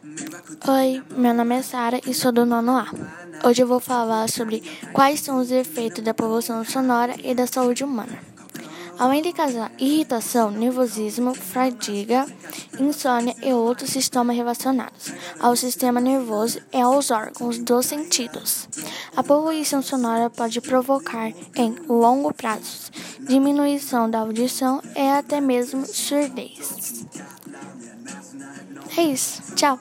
Oi, meu nome é Sara e sou do nono A. Hoje eu vou falar sobre quais são os efeitos da poluição sonora e da saúde humana. Além de causar irritação, nervosismo, fadiga, insônia e outros sintomas relacionados ao sistema nervoso e aos órgãos dos sentidos. A poluição sonora pode provocar, em longo prazo, diminuição da audição e até mesmo surdez. É isso. Tchau.